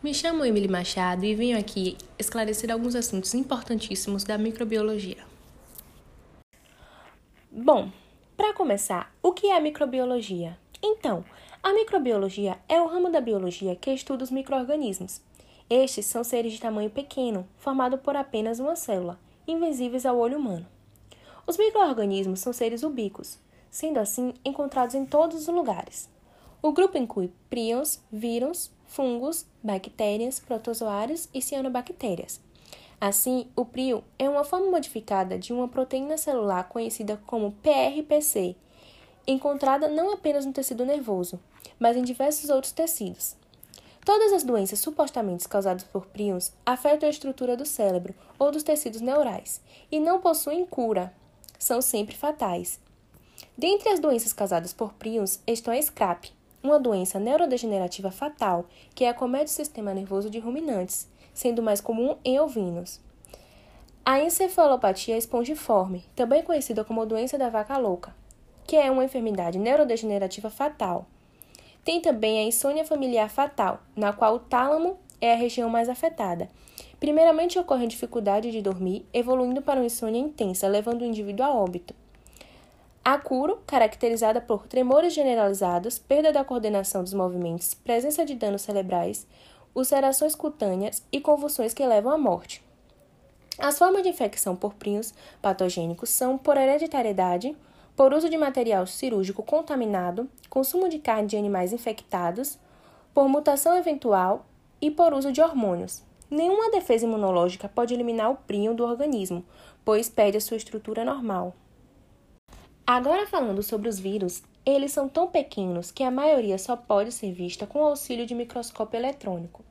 Me chamo Emily Machado e venho aqui esclarecer alguns assuntos importantíssimos da microbiologia. Bom, para começar, o que é a microbiologia? Então, a microbiologia é o ramo da biologia que estuda os microorganismos. Estes são seres de tamanho pequeno, formados por apenas uma célula, invisíveis ao olho humano. Os microorganismos são seres ubíquos, sendo assim encontrados em todos os lugares. O grupo inclui prions, vírus, fungos, bactérias, protozoários e cianobactérias. Assim, o prio é uma forma modificada de uma proteína celular conhecida como PRPC, encontrada não apenas no tecido nervoso, mas em diversos outros tecidos. Todas as doenças supostamente causadas por prions afetam a estrutura do cérebro ou dos tecidos neurais e não possuem cura. São sempre fatais. Dentre as doenças causadas por prions estão a SCRAP, uma doença neurodegenerativa fatal que acomete o sistema nervoso de ruminantes, sendo mais comum em ovinos. A encefalopatia espongiforme, também conhecida como doença da vaca louca, que é uma enfermidade neurodegenerativa fatal. Tem também a insônia familiar fatal, na qual o tálamo é a região mais afetada. Primeiramente ocorre a dificuldade de dormir, evoluindo para uma insônia intensa, levando o indivíduo a óbito. A curo, caracterizada por tremores generalizados, perda da coordenação dos movimentos, presença de danos cerebrais, ulcerações cutâneas e convulsões que levam à morte. As formas de infecção por prions patogênicos são por hereditariedade, por uso de material cirúrgico contaminado, consumo de carne de animais infectados, por mutação eventual e por uso de hormônios. Nenhuma defesa imunológica pode eliminar o prion do organismo, pois perde a sua estrutura normal. Agora falando sobre os vírus, eles são tão pequenos que a maioria só pode ser vista com o auxílio de microscópio eletrônico.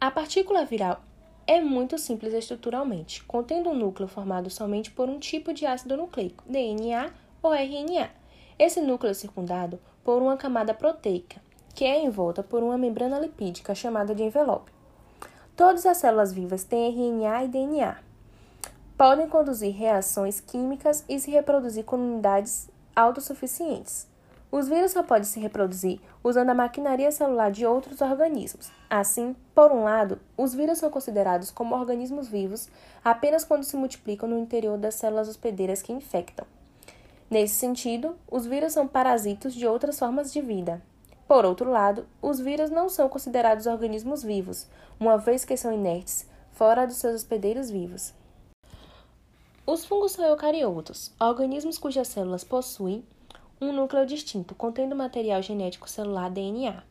A partícula viral é muito simples estruturalmente, contendo um núcleo formado somente por um tipo de ácido nucleico, DNA ou RNA. Esse núcleo é circundado por uma camada proteica, que é envolta por uma membrana lipídica chamada de envelope. Todas as células vivas têm RNA e DNA podem conduzir reações químicas e se reproduzir com unidades autossuficientes. Os vírus só podem se reproduzir usando a maquinaria celular de outros organismos. Assim, por um lado, os vírus são considerados como organismos vivos apenas quando se multiplicam no interior das células hospedeiras que infectam. Nesse sentido, os vírus são parasitos de outras formas de vida. Por outro lado, os vírus não são considerados organismos vivos, uma vez que são inertes, fora dos seus hospedeiros vivos. Os fungos são eucariotos, organismos cujas células possuem um núcleo distinto contendo material genético celular DNA,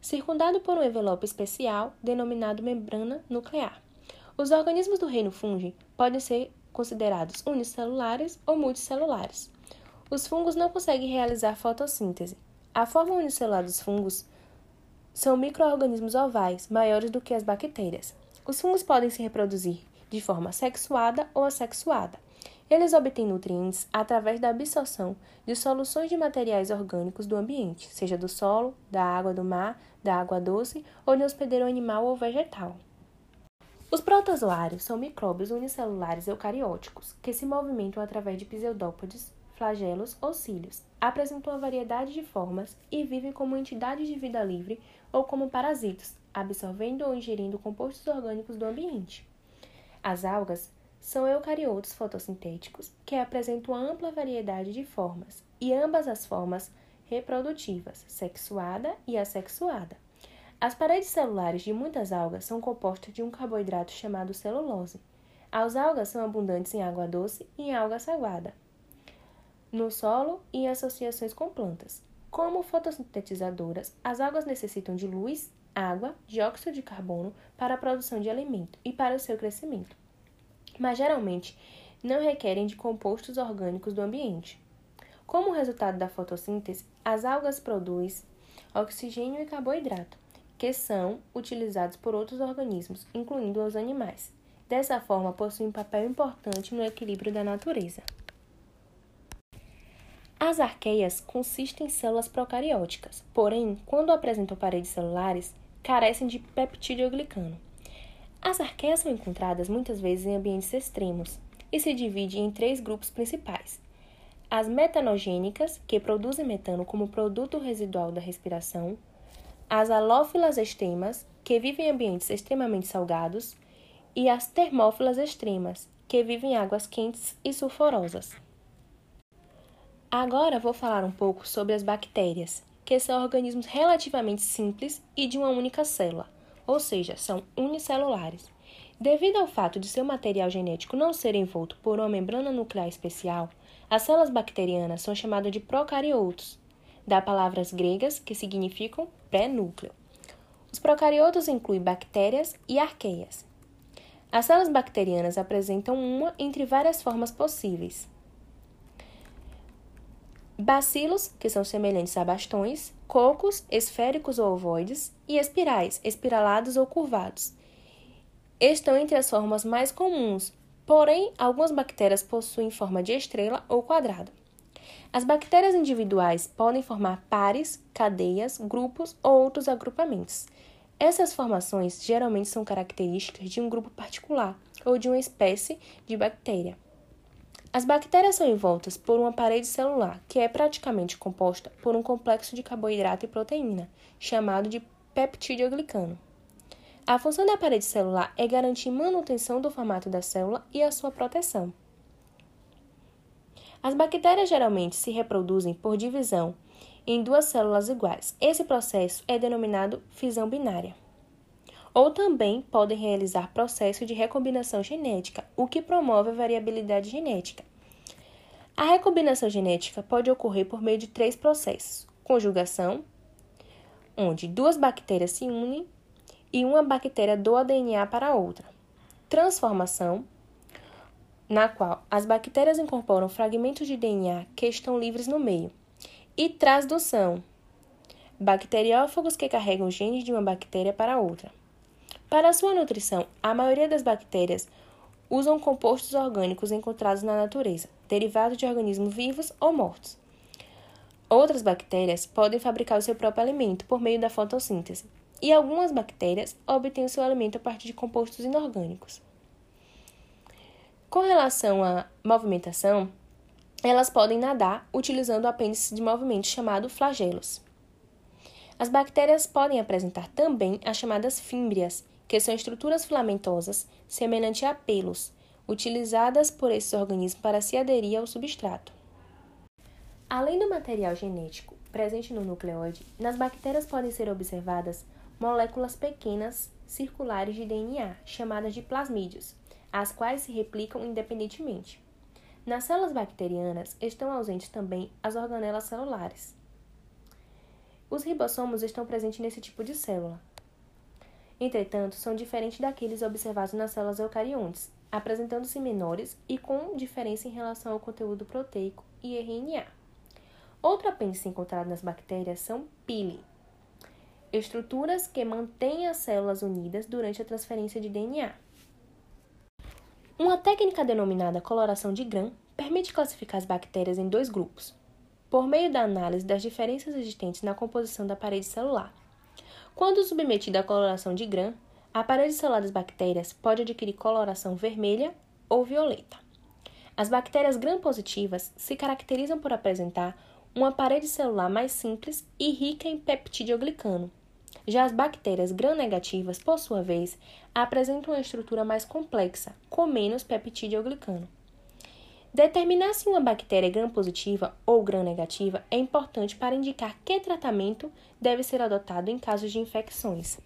circundado por um envelope especial denominado membrana nuclear. Os organismos do reino fungi podem ser considerados unicelulares ou multicelulares. Os fungos não conseguem realizar fotossíntese. A forma unicelular dos fungos são microorganismos ovais, maiores do que as bactérias. Os fungos podem se reproduzir de forma sexuada ou assexuada. Eles obtêm nutrientes através da absorção de soluções de materiais orgânicos do ambiente, seja do solo, da água do mar, da água doce ou de hospedeiro animal ou vegetal. Os protozoários são micróbios unicelulares eucarióticos que se movimentam através de pseudópodes, flagelos ou cílios, apresentam uma variedade de formas e vivem como entidades de vida livre ou como parasitos, absorvendo ou ingerindo compostos orgânicos do ambiente. As algas são eucariotos fotossintéticos que apresentam ampla variedade de formas, e ambas as formas reprodutivas, sexuada e assexuada. As paredes celulares de muitas algas são compostas de um carboidrato chamado celulose. As algas são abundantes em água doce e em alga salgada, no solo e em associações com plantas. Como fotossintetizadoras, as algas necessitam de luz água, dióxido de carbono para a produção de alimento e para o seu crescimento, mas geralmente não requerem de compostos orgânicos do ambiente. Como resultado da fotossíntese, as algas produzem oxigênio e carboidrato, que são utilizados por outros organismos, incluindo os animais. Dessa forma, possuem um papel importante no equilíbrio da natureza. As arqueias consistem em células procarióticas, porém, quando apresentam paredes celulares, carecem de peptidoglicano. As arqueias são encontradas muitas vezes em ambientes extremos e se dividem em três grupos principais. As metanogênicas, que produzem metano como produto residual da respiração, as halófilas extremas, que vivem em ambientes extremamente salgados, e as termófilas extremas, que vivem em águas quentes e sulfurosas. Agora vou falar um pouco sobre as bactérias, que são organismos relativamente simples e de uma única célula, ou seja, são unicelulares. Devido ao fato de seu material genético não ser envolto por uma membrana nuclear especial, as células bacterianas são chamadas de procariotos, da palavras gregas que significam pré-núcleo. Os procariotos incluem bactérias e arqueias. As células bacterianas apresentam uma entre várias formas possíveis. Bacilos, que são semelhantes a bastões, cocos, esféricos ou ovoides, e espirais, espiralados ou curvados. Estão entre as formas mais comuns, porém, algumas bactérias possuem forma de estrela ou quadrado. As bactérias individuais podem formar pares, cadeias, grupos ou outros agrupamentos. Essas formações geralmente são características de um grupo particular ou de uma espécie de bactéria. As bactérias são envoltas por uma parede celular, que é praticamente composta por um complexo de carboidrato e proteína, chamado de peptidoglicano. A função da parede celular é garantir manutenção do formato da célula e a sua proteção. As bactérias geralmente se reproduzem por divisão em duas células iguais. Esse processo é denominado fisão binária. Ou também podem realizar processo de recombinação genética, o que promove a variabilidade genética. A recombinação genética pode ocorrer por meio de três processos: conjugação, onde duas bactérias se unem e uma bactéria doa DNA para a outra. Transformação, na qual as bactérias incorporam fragmentos de DNA que estão livres no meio e transdução. Bacteriófagos que carregam genes de uma bactéria para outra. Para sua nutrição, a maioria das bactérias usam compostos orgânicos encontrados na natureza, derivados de organismos vivos ou mortos. Outras bactérias podem fabricar o seu próprio alimento por meio da fotossíntese, e algumas bactérias obtêm o seu alimento a partir de compostos inorgânicos. Com relação à movimentação, elas podem nadar utilizando o apêndice de movimento chamado flagelos. As bactérias podem apresentar também as chamadas fímbrias, que são estruturas filamentosas semelhantes a pelos, utilizadas por esses organismos para se aderir ao substrato. Além do material genético presente no nucleoide, nas bactérias podem ser observadas moléculas pequenas circulares de DNA, chamadas de plasmídios, as quais se replicam independentemente. Nas células bacterianas estão ausentes também as organelas celulares. Os ribossomos estão presentes nesse tipo de célula. Entretanto, são diferentes daqueles observados nas células eucariontes, apresentando-se menores e com diferença em relação ao conteúdo proteico e RNA. Outro apêndice encontrado nas bactérias são pili, estruturas que mantêm as células unidas durante a transferência de DNA. Uma técnica denominada coloração de Gram permite classificar as bactérias em dois grupos, por meio da análise das diferenças existentes na composição da parede celular. Quando submetida à coloração de Gram, a parede celular das bactérias pode adquirir coloração vermelha ou violeta. As bactérias gram-positivas se caracterizam por apresentar uma parede celular mais simples e rica em peptidoglicano, já as bactérias gram-negativas, por sua vez, apresentam uma estrutura mais complexa, com menos peptidoglicano. Determinar se uma bactéria é gram-positiva ou gram-negativa é importante para indicar que tratamento deve ser adotado em casos de infecções.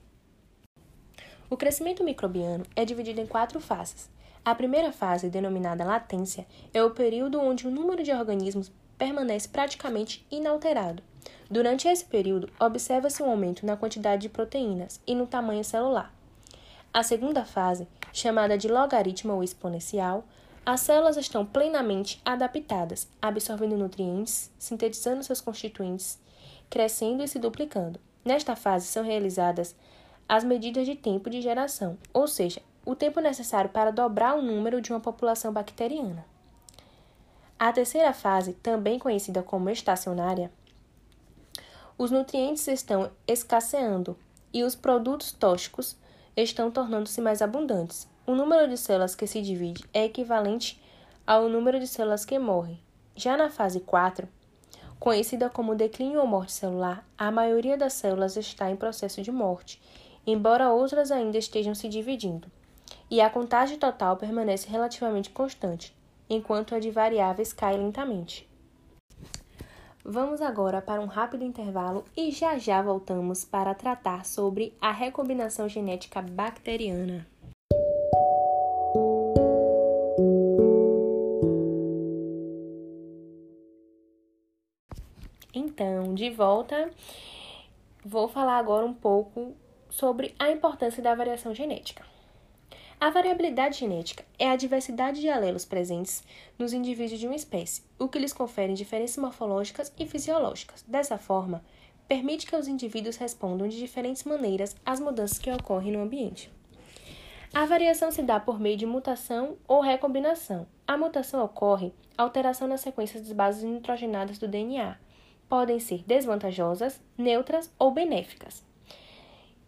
O crescimento microbiano é dividido em quatro fases. A primeira fase, denominada latência, é o período onde o número de organismos permanece praticamente inalterado. Durante esse período, observa-se um aumento na quantidade de proteínas e no tamanho celular. A segunda fase, chamada de logaritmo ou exponencial, as células estão plenamente adaptadas, absorvendo nutrientes, sintetizando seus constituintes, crescendo e se duplicando. Nesta fase são realizadas as medidas de tempo de geração, ou seja, o tempo necessário para dobrar o número de uma população bacteriana. A terceira fase, também conhecida como estacionária, os nutrientes estão escasseando e os produtos tóxicos estão tornando-se mais abundantes. O número de células que se divide é equivalente ao número de células que morrem. Já na fase 4, Conhecida como declínio ou morte celular, a maioria das células está em processo de morte, embora outras ainda estejam se dividindo. E a contagem total permanece relativamente constante, enquanto a de variáveis cai lentamente. Vamos agora para um rápido intervalo e já já voltamos para tratar sobre a recombinação genética bacteriana. Então, de volta, vou falar agora um pouco sobre a importância da variação genética. A variabilidade genética é a diversidade de alelos presentes nos indivíduos de uma espécie, o que lhes confere diferenças morfológicas e fisiológicas. Dessa forma, permite que os indivíduos respondam de diferentes maneiras às mudanças que ocorrem no ambiente. A variação se dá por meio de mutação ou recombinação. A mutação ocorre alteração nas sequências das bases nitrogenadas do DNA. Podem ser desvantajosas, neutras ou benéficas.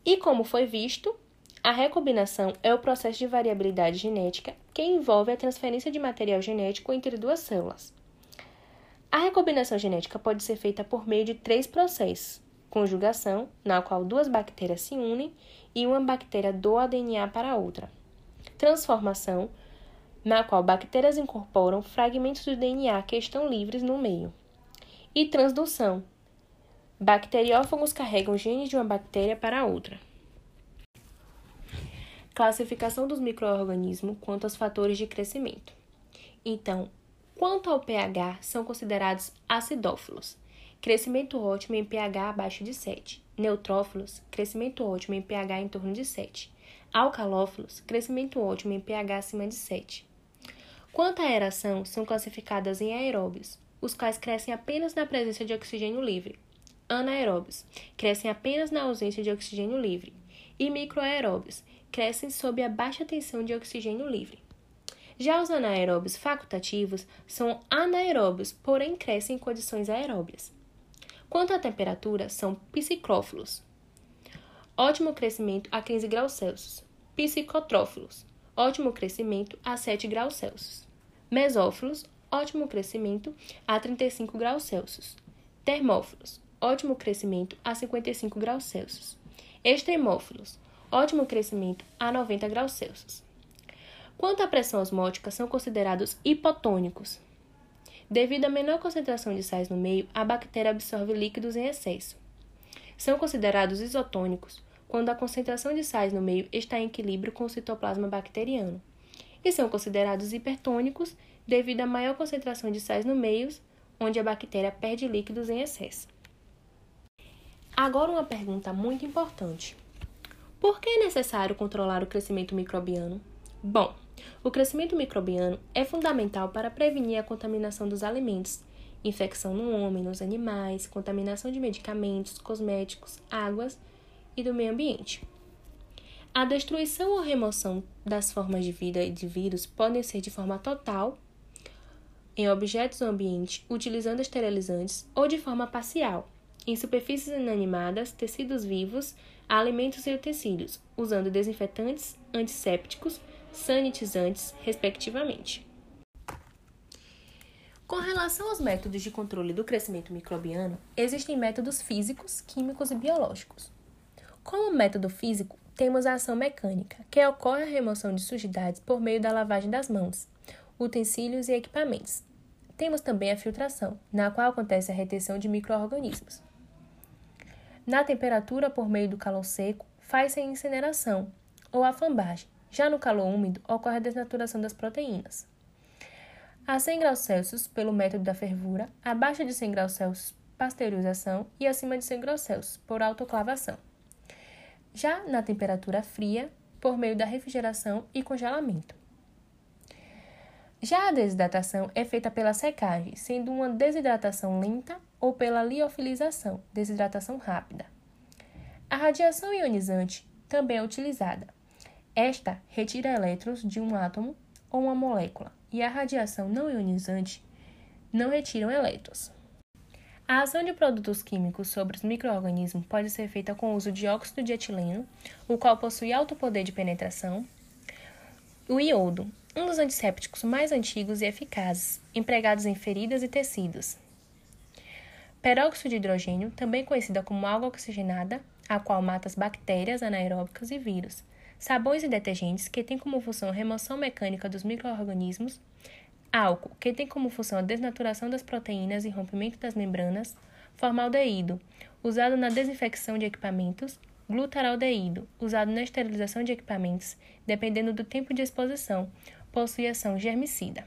E como foi visto, a recombinação é o processo de variabilidade genética que envolve a transferência de material genético entre duas células. A recombinação genética pode ser feita por meio de três processos: conjugação, na qual duas bactérias se unem e uma bactéria doa DNA para outra. Transformação, na qual bactérias incorporam fragmentos do DNA que estão livres no meio. E transdução. Bacteriófagos carregam genes de uma bactéria para outra. Classificação dos microorganismos quanto aos fatores de crescimento. Então, quanto ao pH, são considerados acidófilos. Crescimento ótimo em pH abaixo de 7. Neutrófilos, crescimento ótimo em pH em torno de 7. Alcalófilos, crescimento ótimo em pH acima de 7. Quanto à aeração, são classificadas em aeróbios, os quais crescem apenas na presença de oxigênio livre. Anaeróbios, crescem apenas na ausência de oxigênio livre. E microaeróbios, crescem sob a baixa tensão de oxigênio livre. Já os anaeróbios facultativos são anaeróbios, porém crescem em condições aeróbias. Quanto à temperatura, são psicrófilos. Ótimo crescimento a 15 graus Celsius. Psicotrófilos. Ótimo crescimento a 7 graus Celsius. Mesófilos. Ótimo crescimento a 35 graus Celsius. Termófilos. Ótimo crescimento a 55 graus Celsius. Extremófilos ótimo crescimento a 90 graus Celsius. Quanto à pressão osmótica, são considerados hipotônicos. Devido à menor concentração de sais no meio, a bactéria absorve líquidos em excesso. São considerados isotônicos quando a concentração de sais no meio está em equilíbrio com o citoplasma bacteriano. E são considerados hipertônicos devido à maior concentração de sais no meio, onde a bactéria perde líquidos em excesso. Agora uma pergunta muito importante. Por que é necessário controlar o crescimento microbiano? Bom, o crescimento microbiano é fundamental para prevenir a contaminação dos alimentos, infecção no homem, nos animais, contaminação de medicamentos, cosméticos, águas e do meio ambiente. A destruição ou remoção das formas de vida e de vírus podem ser de forma total em objetos do ambiente utilizando esterilizantes ou de forma parcial em superfícies inanimadas, tecidos vivos, alimentos e utensílios, usando desinfetantes, antissépticos, sanitizantes, respectivamente. Com relação aos métodos de controle do crescimento microbiano, existem métodos físicos, químicos e biológicos. Como método físico, temos a ação mecânica, que ocorre a remoção de sujidades por meio da lavagem das mãos, utensílios e equipamentos. Temos também a filtração, na qual acontece a retenção de microorganismos. Na temperatura por meio do calor seco, faz-se a incineração ou a flambagem. Já no calor úmido, ocorre a desnaturação das proteínas. A 100 graus Celsius, pelo método da fervura, abaixo de 100 graus Celsius, pasteurização e acima de 100 graus Celsius, por autoclavação. Já na temperatura fria, por meio da refrigeração e congelamento. Já a desidratação é feita pela secagem, sendo uma desidratação lenta ou pela liofilização, desidratação rápida. A radiação ionizante também é utilizada. Esta retira elétrons de um átomo ou uma molécula, e a radiação não ionizante não retira elétrons. A ação de produtos químicos sobre os microorganismos pode ser feita com o uso de óxido de etileno, o qual possui alto poder de penetração, o iodo, um dos antissépticos mais antigos e eficazes, empregados em feridas e tecidos. Peróxido de hidrogênio, também conhecida como água oxigenada, a qual mata as bactérias anaeróbicas e vírus. Sabões e detergentes, que têm como função a remoção mecânica dos micro-organismos. Álcool, que tem como função a desnaturação das proteínas e rompimento das membranas. Formaldeído, usado na desinfecção de equipamentos. Glutaraldeído, usado na esterilização de equipamentos, dependendo do tempo de exposição, possui ação germicida.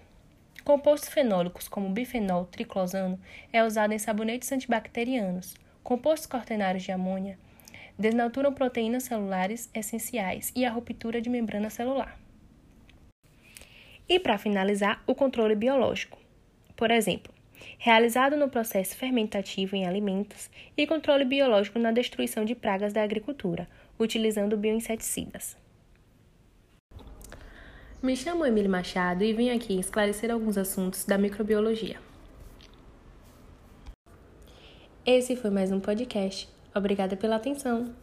Compostos fenólicos, como bifenol triclosano, é usado em sabonetes antibacterianos. Compostos quaternários de amônia desnaturam proteínas celulares essenciais e a ruptura de membrana celular. E para finalizar, o controle biológico. Por exemplo, realizado no processo fermentativo em alimentos e controle biológico na destruição de pragas da agricultura, utilizando bioinseticidas. Me chamo Emília Machado e vim aqui esclarecer alguns assuntos da microbiologia. Esse foi mais um podcast. Obrigada pela atenção.